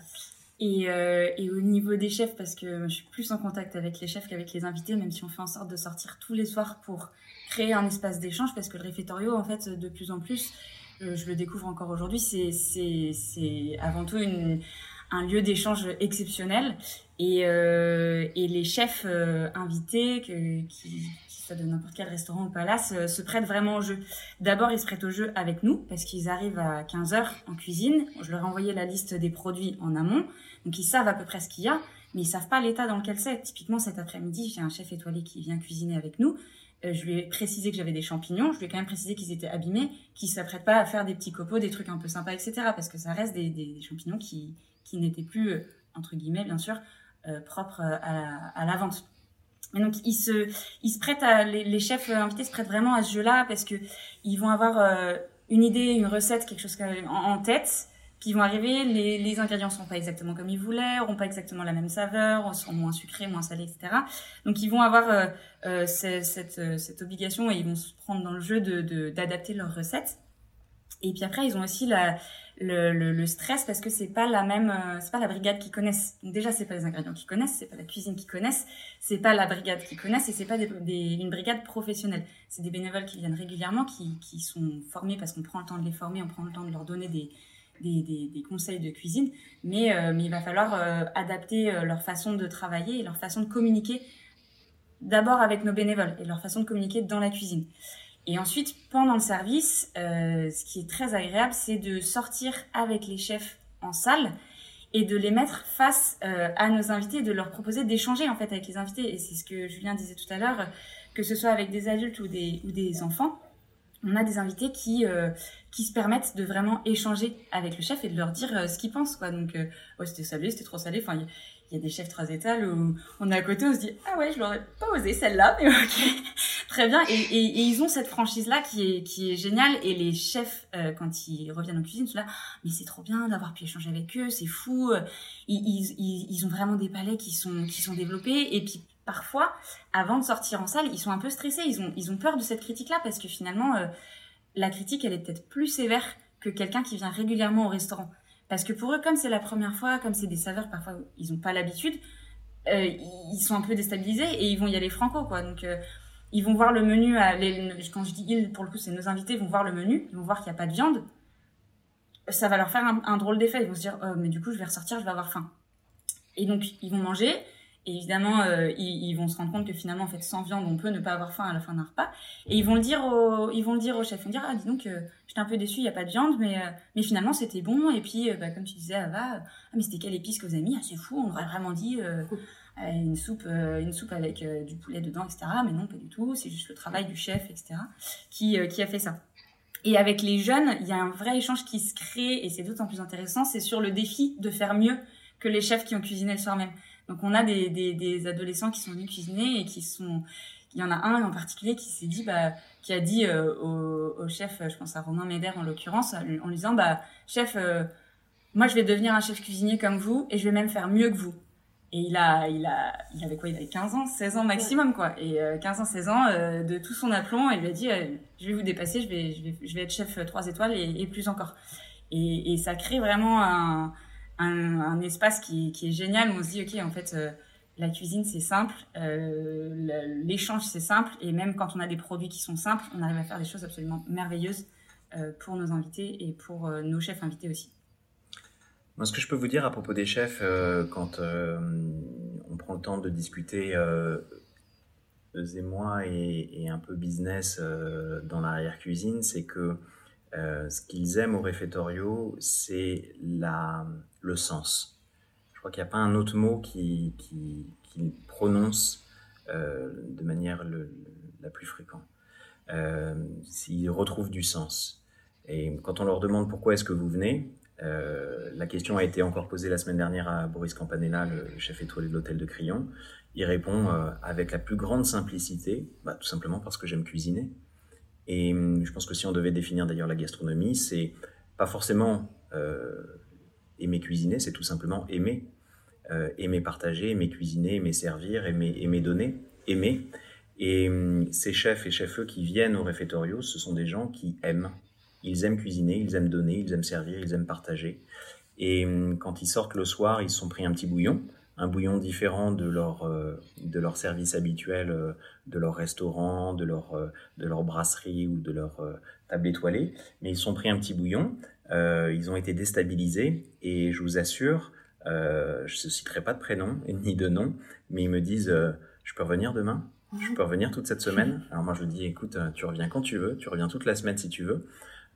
Et, euh, au niveau des chefs, parce que je suis plus en contact avec les chefs qu'avec les invités, même si on fait en sorte de sortir tous les soirs pour créer un espace d'échange, parce que le réfectorio, en fait, de plus en plus, euh, je le découvre encore aujourd'hui, c'est avant tout un lieu d'échange exceptionnel. Et, euh, et les chefs euh, invités que, qui, de n'importe quel restaurant ou palace, euh, se prêtent vraiment au jeu. D'abord, ils se prêtent au jeu avec nous, parce qu'ils arrivent à 15h en cuisine. Je leur ai envoyé la liste des produits en amont. Donc, ils savent à peu près ce qu'il y a, mais ils savent pas l'état dans lequel c'est. Typiquement, cet après-midi, j'ai un chef étoilé qui vient cuisiner avec nous. Euh, je lui ai précisé que j'avais des champignons. Je lui ai quand même précisé qu'ils étaient abîmés, qu'ils s'apprêtent pas à faire des petits copeaux, des trucs un peu sympas, etc. Parce que ça reste des, des champignons qui, qui n'étaient plus, entre guillemets, bien sûr, propres à, à la vente. Donc ils se, ils se prêtent les, chefs invités se prêtent vraiment à ce jeu-là parce que ils vont avoir euh, une idée, une recette, quelque chose en, en tête, ils vont arriver, les, les ingrédients sont pas exactement comme ils voulaient, auront pas exactement la même saveur, sont moins sucrés, moins salés, etc. Donc ils vont avoir euh, euh, cette, euh, obligation et ils vont se prendre dans le jeu de d'adapter leur recette. Et puis après, ils ont aussi la, le, le, le, stress parce que c'est pas la même, euh, c'est pas la brigade qui connaissent. Donc déjà, c'est pas les ingrédients qui connaissent, c'est pas la cuisine qui connaissent, c'est pas la brigade qui connaissent et c'est pas des, des, une brigade professionnelle. C'est des bénévoles qui viennent régulièrement, qui, qui sont formés parce qu'on prend le temps de les former, on prend le temps de leur donner des, des, des, conseils de cuisine, mais, euh, mais il va falloir euh, adapter euh, leur façon de travailler et leur façon de communiquer d'abord avec nos bénévoles et leur façon de communiquer dans la cuisine. Et ensuite, pendant le service, euh, ce qui est très agréable, c'est de sortir avec les chefs en salle et de les mettre face à nos invités, de leur proposer d'échanger en fait avec les invités. Et c'est ce que Julien disait tout à l'heure, que ce soit avec des adultes ou des, ou des enfants on a des invités qui euh, qui se permettent de vraiment échanger avec le chef et de leur dire euh, ce qu'ils pensent donc euh, oh, c'était salé c'était trop salé enfin il y, a des chefs trois étals où on est à côté on se dit ah ouais je l'aurais pas osé celle-là mais ok. Très bien. Et, ils ont cette franchise là qui est qui est géniale. Et les chefs quand ils reviennent en cuisine sont là mais c'est trop bien d'avoir pu échanger avec eux c'est fou. Ils, ils, ils ont vraiment des palais qui sont qui sont développés. Et puis parfois, avant de sortir en salle, ils sont un peu stressés, ils ont, ils ont peur de cette critique-là parce que finalement, euh, la critique, elle est peut-être plus sévère que quelqu'un qui vient régulièrement au restaurant. Parce que pour eux, comme c'est la première fois, comme c'est des saveurs, parfois ils n'ont pas l'habitude, euh, ils sont un peu déstabilisés et ils vont y aller franco, quoi. Donc, euh, ils vont voir le menu, quand je dis ils, pour le coup, c'est nos invités, vont voir le menu, ils vont voir qu'il n'y a pas de viande. Ça va leur faire un, un drôle d'effet. Ils vont se dire, oh, mais du coup, je vais ressortir, je vais avoir faim. Et donc, ils vont manger évidemment, euh, ils, vont se rendre compte que finalement, en fait, sans viande, on peut ne pas avoir faim à la fin d'un repas. Et ils vont le dire au, ils vont le dire au chef. Ils vont dire, ah, dis donc, euh, j'étais un peu déçu, il n'y a pas de viande, mais, euh, mais finalement, c'était bon. Et puis, bah, comme tu disais, Ava, ah, mais c'était quelle épice que vous avez mis? Ah, c'est fou, on aurait vraiment dit une soupe, une soupe avec du poulet dedans, etc. Mais non, pas du tout. C'est juste le travail du chef, etc. qui, qui a fait ça. Et avec les jeunes, il y a un vrai échange qui se crée, et c'est d'autant plus intéressant, c'est sur le défi de faire mieux que les chefs qui ont cuisiné le soir même. Donc on a des, des, des, adolescents qui sont venus cuisiner et qui sont il y en a un en particulier qui s'est dit bah qui a dit euh, au, au, chef je pense à Romain Médère en l'occurrence en lui disant bah chef euh, moi je vais devenir un chef cuisinier comme vous et je vais même faire mieux que vous. Et il a il a il avait quoi? Il avait 15 ans 16 ans maximum quoi. Et 15 euh, ans 16 ans de tout son aplomb il lui a dit je vais vous dépasser je vais je vais je vais être chef 3 étoiles et, et plus encore. Et, et ça crée vraiment un un, espace qui, est génial où on se dit, OK, en fait, euh, la cuisine, c'est simple, euh, l'échange, c'est simple, et même quand on a des produits qui sont simples, on arrive à faire des choses absolument merveilleuses euh, pour nos invités et pour nos chefs invités aussi. Moi, ce que je peux vous dire à propos des chefs, quand on prend le temps de discuter, eux et moi, et, un peu business dans l'arrière-cuisine, c'est que ce qu'ils aiment au réfectorio, c'est le sens. Je crois qu'il n'y a pas un autre mot qui, qui, prononce euh, de manière la plus fréquente. Euh, S'ils retrouvent du sens. Et quand on leur demande pourquoi est-ce que vous venez, euh, la question a été encore posée la semaine dernière à Boris Campanella, le chef étoilé de l'hôtel de Crillon. Il répond euh, avec la plus grande simplicité, bah, tout simplement parce que j'aime cuisiner. Et je pense que si on devait définir d'ailleurs la gastronomie, c'est pas forcément aimer cuisiner, c'est tout simplement aimer. Euh, aimer partager, aimer cuisiner, aimer servir, aimer, aimer donner, aimer. Et hum, ces chefs et chefs qui viennent au réfectorio, ce sont des gens qui aiment. Ils aiment cuisiner, ils aiment donner, ils aiment servir, ils aiment partager. Et hum, quand ils sortent le soir, ils sont pris un petit bouillon, un bouillon différent de leur, euh, de leur service habituel, euh, de leur restaurant, de leur, de leur brasserie ou de leur table étoilée. Mais ils sont pris un petit bouillon euh, ils ont été déstabilisés et je vous assure, euh, je ne citerai pas de prénom ni de nom, mais ils me disent euh, Je peux revenir demain? Je peux revenir toute cette semaine? Alors moi je dis Écoute, tu reviens quand tu veux, tu reviens toute la semaine si tu veux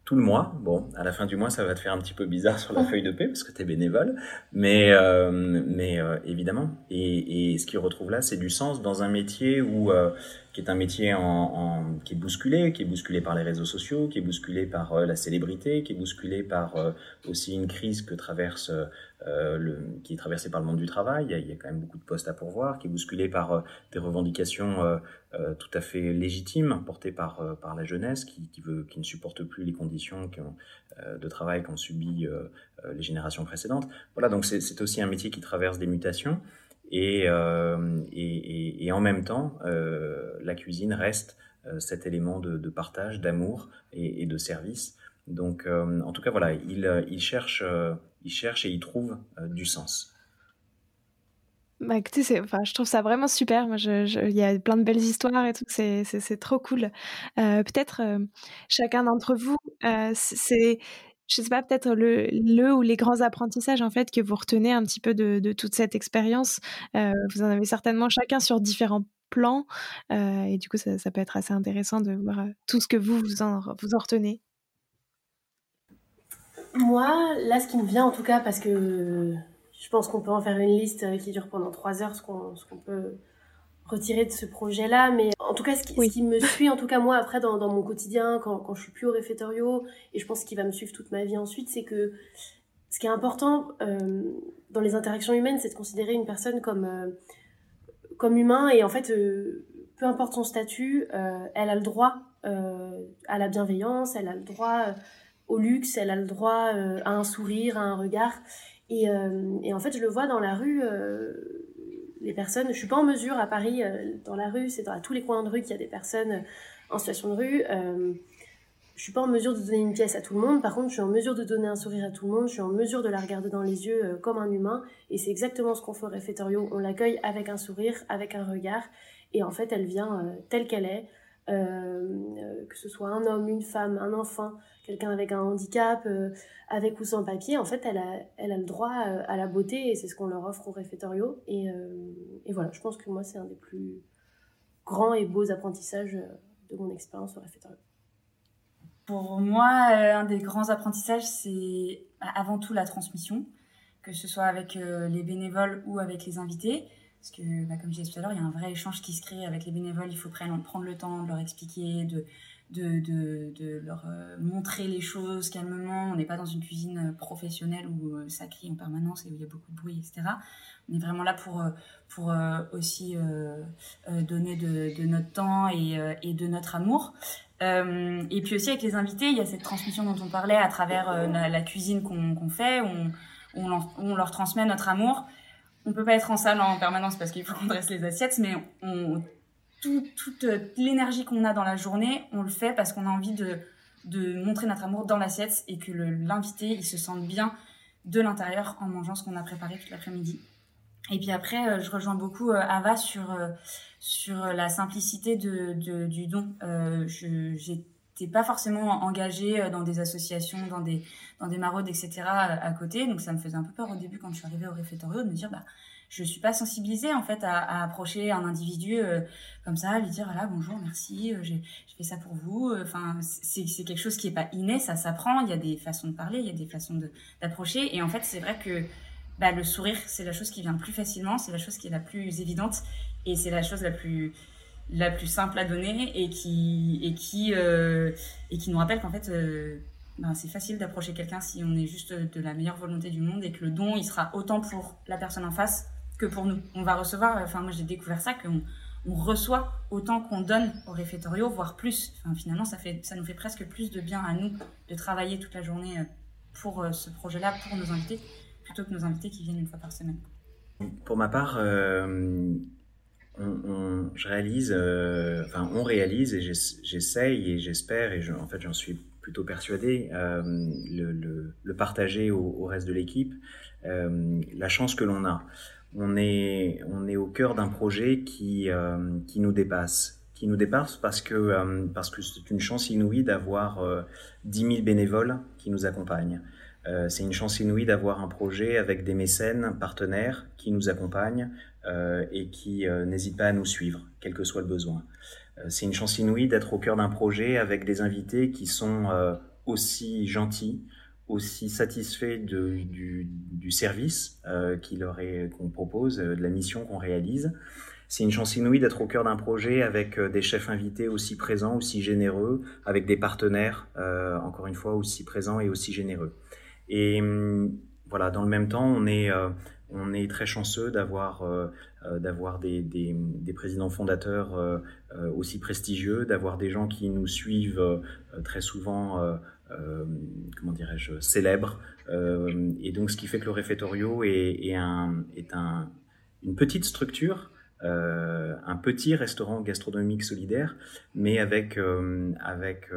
tout le mois. Bon, à la fin du mois, ça va te faire un petit peu bizarre sur la feuille de paie parce que tu es bénévole, mais, mais évidemment. Et, et, ce qu'ils retrouvent là, c'est du sens dans un métier où qui est un métier en, qui est bousculé, qui est bousculé par les réseaux sociaux, qui est bousculé par euh, la célébrité, qui est bousculé par euh, aussi une crise que traverse, euh, le, qui est traversée par le monde du travail. Il y, a, quand même beaucoup de postes à pourvoir, qui est bousculé par des revendications tout à fait légitimes portées par par la jeunesse, qui, qui veut, qui ne supporte plus les conditions de travail qu'ont subi les générations précédentes. Voilà, donc c'est aussi un métier qui traverse des mutations. Euh, et, et, en même temps, euh, la cuisine reste euh, cet élément de, partage, d'amour et, de service. Donc, en tout cas, voilà, il, il, cherche, il cherche et il trouve du sens. Bah, écoutez, enfin, je trouve ça vraiment super. Moi, il y a plein de belles histoires et tout. C'est, trop cool. peut-être chacun d'entre vous, c'est je sais pas, peut-être le, ou les grands apprentissages en fait que vous retenez un petit peu de, toute cette expérience. Euh, vous en avez certainement chacun sur différents plans euh, et du coup ça, peut être assez intéressant de voir euh, tout ce que vous vous en, vous en retenez. Moi, là, ce qui me vient en tout cas, parce que je pense qu'on peut en faire une liste qui dure pendant trois heures, ce qu'on peut retirer de ce projet-là. Mais en tout cas, ce qui, me suit, en tout cas moi, après, dans, mon quotidien, quand, quand je suis plus au réfectorio, et je pense qu'il va me suivre toute ma vie ensuite, c'est que ce qui est important euh, dans les interactions humaines, c'est de considérer une personne comme, euh, comme humain. Et en fait, euh, peu importe son statut, elle a le droit à la bienveillance, elle a le droit au luxe, elle a le droit à un sourire, à un regard. Et, et, en fait, je le vois dans la rue les personnes, je suis pas en mesure à Paris, euh, dans la rue, c'est dans tous les coins de rue qu'il y a des personnes euh, en situation de rue. Euh, je suis pas en mesure de donner une pièce à tout le monde. Par contre, je suis en mesure de donner un sourire à tout le monde. Je suis en mesure de la regarder dans les yeux euh, comme un humain. Et c'est exactement ce qu'on fait au réfectorio. On l'accueille avec un sourire, avec un regard. Et en fait, elle vient telle qu'elle est. que ce soit un homme, une femme, un enfant, quelqu'un avec un handicap, euh, avec ou sans papier, en fait, elle a, le droit euh, à, la beauté et c'est ce qu'on leur offre au réfectorio. Et, euh, et, voilà, je pense que moi, c'est un des plus grands et beaux apprentissages de mon expérience au réfectorio. Pour moi, un des grands apprentissages, c'est bah, avant tout la transmission, que ce soit avec les bénévoles ou avec les invités. Parce que, bah, comme je disais tout à l'heure, il y a un vrai échange qui se crée avec les bénévoles. Il faut prendre le temps de leur expliquer, de, de, de, leur euh, montrer les choses calmement. On n'est pas dans une cuisine euh, professionnelle où euh, ça crie en permanence et où il y a beaucoup de bruit, etc. On est vraiment là pour, pour aussi donner de, notre temps et, et de notre amour. et puis aussi avec les invités, il y a cette transmission dont on parlait à travers la, cuisine qu'on fait, on, on, leur transmet notre amour. On peut pas être en salle en permanence parce qu'il faut qu'on dresse les assiettes, mais on, toute l'énergie qu'on a dans la journée, on le fait parce qu'on a envie de, montrer notre amour dans l'assiette et que l'invité, il se sente bien de l'intérieur en mangeant ce qu'on a préparé toute l'après-midi. Et puis après, euh, je rejoins beaucoup euh, Ava sur, euh, la simplicité du don. je n'étais pas forcément engagée dans des associations, dans des, dans des maraudes, etc. à côté. Donc ça me faisait un peu peur au début quand je suis arrivée au réfectorio de me dire, bah, je suis pas sensibilisée en fait à, approcher un individu euh, comme ça, lui dire voilà bonjour, merci, euh, j'ai fait ça pour vous. Enfin, c'est quelque chose qui est pas inné, ça s'apprend. Il y a des façons de parler, il y a des façons d'approcher. Et en fait, c'est vrai que bah, le sourire, c'est la chose qui vient plus facilement, c'est la chose qui est la plus évidente et c'est la chose la plus la plus simple à donner et qui et qui euh, et qui nous rappelle qu'en fait ben, c'est facile d'approcher quelqu'un si on est juste de la meilleure volonté du monde et que le don il sera autant pour la personne en face que pour nous. On va recevoir, enfin moi j'ai découvert ça, qu'on on reçoit autant qu'on donne au réfectorio, voire plus. Enfin, finalement, ça, fait, ça nous fait presque plus de bien à nous de travailler toute la journée euh, pour euh, ce projet-là, pour nos invités, plutôt que nos invités qui viennent une fois par semaine. Pour ma part, euh, on, je réalise, enfin on réalise et j'essaye et j'espère et en fait j'en suis plutôt persuadé, le, le, partager au, reste de l'équipe, la chance que l'on a on est, on est au cœur d'un projet qui, euh, qui nous dépasse. Qui nous dépasse parce que euh, parce que c'est une chance inouïe d'avoir euh, 10 000 bénévoles qui nous accompagnent. Euh, c'est une chance inouïe d'avoir un projet avec des mécènes, partenaires qui nous accompagnent et qui n'hésitent pas à nous suivre, quel que soit le besoin. C'est une chance inouïe d'être au cœur d'un projet avec des invités qui sont aussi gentils, aussi satisfaits du, service euh, qu'on propose, euh, de la mission qu'on réalise. C'est une chance inouïe d'être au cœur d'un projet avec euh, des chefs invités aussi présents, aussi généreux, avec des partenaires, euh, encore une fois, aussi présents et aussi généreux. Et hum, voilà, dans le même temps, on est, euh, on est très chanceux d'avoir d'avoir des, des, des, présidents fondateurs aussi prestigieux, d'avoir des gens qui nous suivent très souvent euh, comment dirais-je, célèbre. Euh, et donc, ce qui fait que le réfectorio est, un, est un, une petite structure, euh, un petit restaurant gastronomique solidaire, mais avec, avec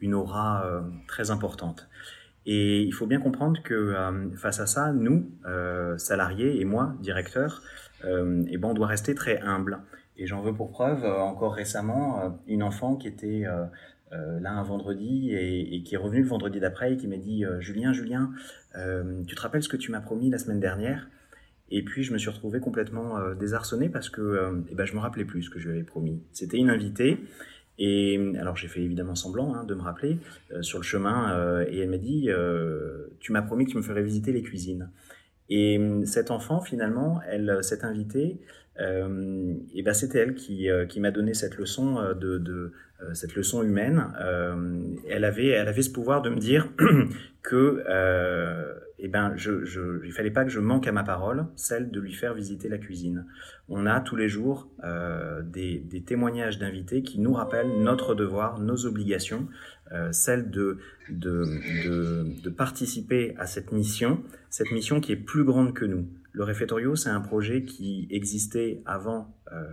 une aura très importante. Et il faut bien comprendre que face à ça, nous, salariés et moi, directeur, euh, et ben on doit rester très humble. Et j'en veux pour preuve, encore récemment, une enfant qui était euh, là un vendredi et, qui est revenu le vendredi d'après et qui m'a dit euh, Julien, Julien, euh, tu te rappelles ce que tu m'as promis la semaine dernière? Et puis je me suis retrouvé complètement désarçonné parce que eh ben, je me rappelais plus ce que je lui avais promis. C'était une invitée et alors j'ai fait évidemment semblant hein, de me rappeler sur le chemin et elle m'a dit tu m'as promis que tu me ferais visiter les cuisines. Et cet enfant, finalement, elle, cette invitée, euh, et ben c'était elle qui, euh, qui m'a donné cette leçon euh, de, de cette leçon humaine. elle avait elle avait ce pouvoir de me dire que et ben je, je il fallait pas que je manque à ma parole, celle de lui faire visiter la cuisine. On a tous les jours des, des témoignages d'invités qui nous rappellent notre devoir, nos obligations, celle de de, de de participer à cette mission, cette mission qui est plus grande que nous. Le réfectorio, c'est un projet qui existait avant euh,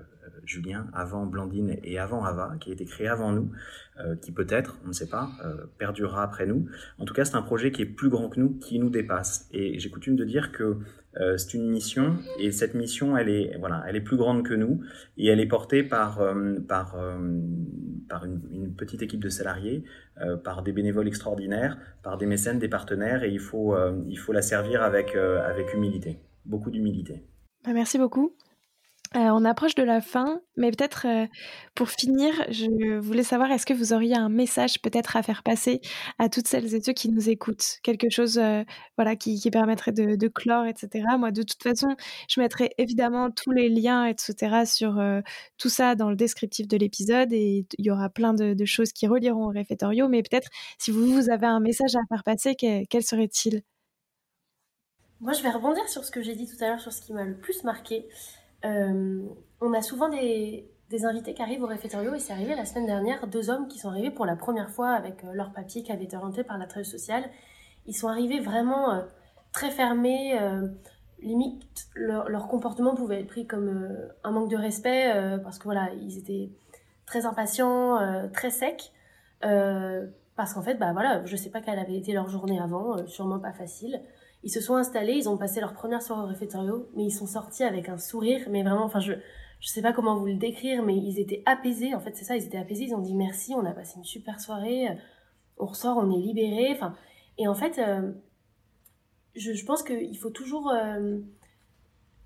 Julien, avant Blandine et avant Ava, qui a été créé avant nous, euh, qui peut-être, on ne sait pas, euh, perdurera après nous. En tout cas, c'est un projet qui est plus grand que nous, qui nous dépasse. Et j'ai coutume de dire que euh, c'est une mission, et cette mission, elle est, voilà, elle est plus grande que nous, et elle est portée par, euh, par, euh, par une, une, petite équipe de salariés, par des bénévoles extraordinaires, par des mécènes, des partenaires, et il faut, il faut la servir avec, avec humilité beaucoup d'humilité. Bah, merci beaucoup. Euh, on approche de la fin, mais peut-être euh, pour finir, je voulais savoir est-ce que vous auriez un message peut-être à faire passer à toutes celles et ceux qui nous écoutent, quelque chose euh, voilà qui, permettrait de, clore, etc. Moi, de toute façon, je mettrai évidemment tous les liens, etc. sur tout ça dans le descriptif de l'épisode et il y aura plein de, choses qui relieront au réfectorio. Mais peut-être si vous, vous avez un message à faire passer, quel serait-il? Moi, je vais rebondir sur ce que j'ai dit tout à l'heure, sur ce qui m'a le plus marqué. Euh, on a souvent des, invités qui arrivent au réfectorio et c'est arrivé la semaine dernière, deux hommes qui sont arrivés pour la première fois avec euh, leur papier qui avait été orienté par la trêve sociale. Ils sont arrivés vraiment euh, très fermés, limite leur, comportement pouvait être pris comme un manque de respect parce que voilà, ils étaient très impatients, très secs. parce qu'en fait, bah voilà, je sais pas quelle avait été leur journée avant, sûrement pas facile. Ils se sont installés, ils ont passé leur première soirée au réfectorio, mais ils sont sortis avec un sourire, mais vraiment, enfin, je, je sais pas comment vous le décrire, mais ils étaient apaisés, en fait, c'est ça, ils étaient apaisés, ils ont dit merci, on a passé une super soirée, on ressort, on est libéré, enfin, et en fait, euh, je, je, pense qu'il faut toujours, euh,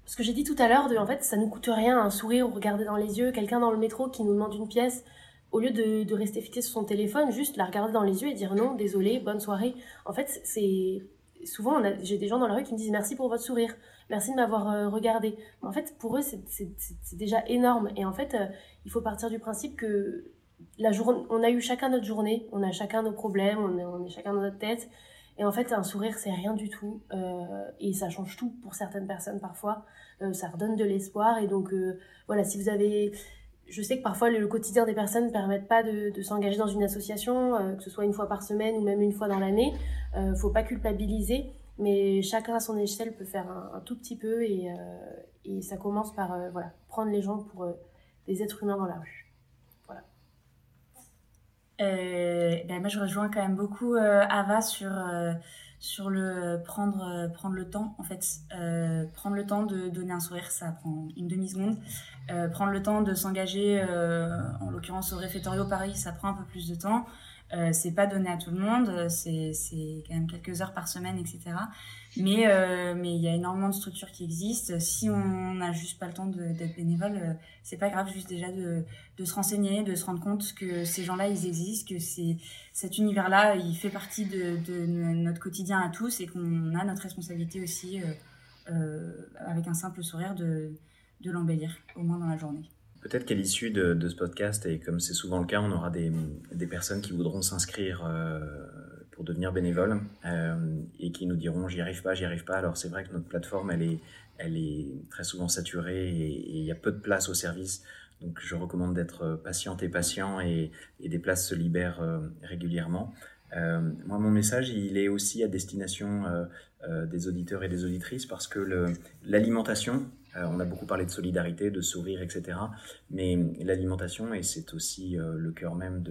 ce que j'ai dit tout à l'heure, en fait, ça nous coûte rien, un sourire ou regarder dans les yeux, quelqu'un dans le métro qui nous demande une pièce, au lieu de, de rester fixé sur son téléphone, juste la regarder dans les yeux et dire non, désolé, bonne soirée. En fait, c'est souvent, j'ai des gens dans la rue qui me disent merci pour votre sourire, merci de m'avoir euh, regardé. en fait, pour eux, c'est déjà énorme. Et en fait, euh, il faut partir du principe que la journée, on a eu chacun notre journée, on a chacun nos problèmes, on est, chacun dans notre tête. Et en fait, un sourire, c'est rien du tout. Euh, et ça change tout pour certaines personnes parfois. ça redonne de l'espoir. Et donc, voilà, si vous avez je sais que parfois le quotidien des personnes ne permettent pas de, s'engager dans une association, euh, que ce soit une fois par semaine ou même une fois dans l'année. Il euh, ne faut pas culpabiliser, mais chacun à son échelle peut faire un, tout petit peu et, euh, et ça commence par voilà, prendre les gens pour des êtres humains dans la rue. Voilà. Ben moi je rejoins quand même beaucoup Ava sur sur le prendre prendre le temps en fait prendre le temps de donner un sourire ça prend une demi seconde euh, prendre le temps de s'engager, euh, en l'occurrence au réfectorio Paris, ça prend un peu plus de temps. Euh, c'est pas donné à tout le monde, c'est quand même quelques heures par semaine, etc. Mais euh, mais il y a énormément de structures qui existent. Si on n'a juste pas le temps d'être bénévole, euh, c'est pas grave, juste déjà de, de se renseigner, de se rendre compte que ces gens-là, ils existent, que cet univers-là, il fait partie de, de, notre quotidien à tous et qu'on a notre responsabilité aussi, avec un simple sourire, de de l'embellir, au moins dans la journée. Peut-être qu'à l'issue de, ce podcast, et comme c'est souvent le cas, on aura des, personnes qui voudront s'inscrire euh, pour devenir bénévoles euh, et qui nous diront j'y arrive pas, j'y arrive pas. Alors c'est vrai que notre plateforme, elle est, elle est très souvent saturée et il y a peu de place au service. Donc je recommande d'être patiente et patient et, des places se libèrent euh, régulièrement. moi, mon message, il est aussi à destination des auditeurs et des auditrices parce que l'alimentation, euh, on a beaucoup parlé de solidarité, de sourire, etc. Mais l'alimentation, et c'est aussi euh, le cœur même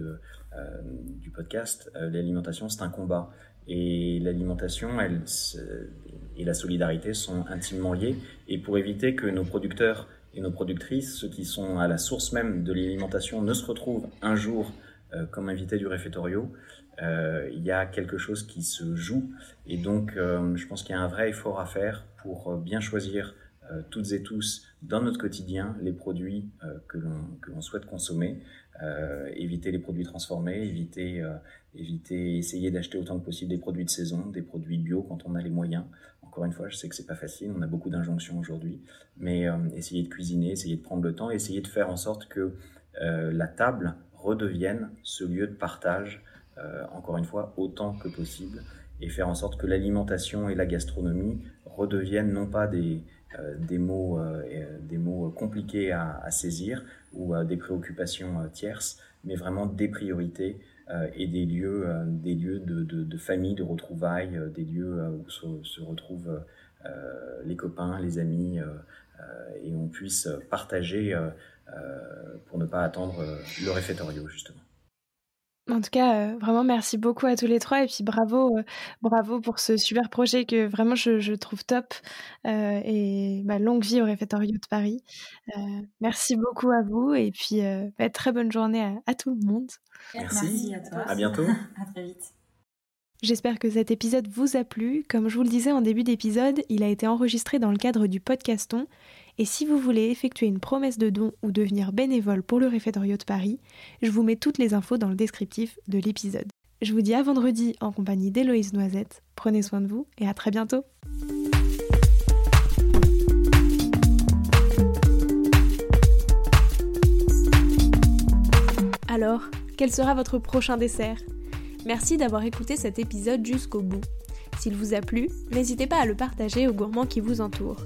euh, du podcast, l'alimentation, c'est un combat. Et l'alimentation et la solidarité sont intimement liées. Et pour éviter que nos producteurs et nos productrices, ceux qui sont à la source même de l'alimentation, ne se retrouvent un jour comme invités du réfectorio, il y a quelque chose qui se joue. Et donc, je pense qu'il y a un vrai effort à faire pour bien choisir euh, toutes et tous dans notre quotidien les produits euh, que l'on souhaite consommer. éviter les produits transformés, éviter, éviter, essayer d'acheter autant que possible des produits de saison, des produits bio quand on a les moyens. Encore une fois, je sais que c'est pas facile, on a beaucoup d'injonctions aujourd'hui, mais essayer de cuisiner, essayer de prendre le temps, essayer de faire en sorte que la table redevienne ce lieu de partage, encore une fois, autant que possible, et faire en sorte que l'alimentation et la gastronomie redeviennent non pas des, euh, des, mots, euh, euh, des mots compliqués à, saisir ou des préoccupations tierces, mais vraiment des priorités et des lieux, des lieux de, de, famille, de retrouvailles, des lieux où se, retrouvent les copains, les amis, et on puisse partager pour ne pas attendre le réfectorio, justement. En tout cas, euh, vraiment merci beaucoup à tous les trois et puis bravo, euh, bravo pour ce super projet que vraiment je, trouve top euh, et bah, longue vie au réfectorio de Paris. merci beaucoup à vous et puis bah, très bonne journée à, tout le monde. Merci, à toi. À bientôt. à très vite. J'espère que cet épisode vous a plu. Comme je vous le disais en début d'épisode, il a été enregistré dans le cadre du podcaston et si vous voulez effectuer une promesse de don ou devenir bénévole pour le réfectoire de Paris, je vous mets toutes les infos dans le descriptif de l'épisode. Je vous dis à vendredi en compagnie d'Héloïse Noisette. Prenez soin de vous et à très bientôt. Alors, quel sera votre prochain dessert? Merci d'avoir écouté cet épisode jusqu'au bout. S'il vous a plu, n'hésitez pas à le partager aux gourmands qui vous entourent.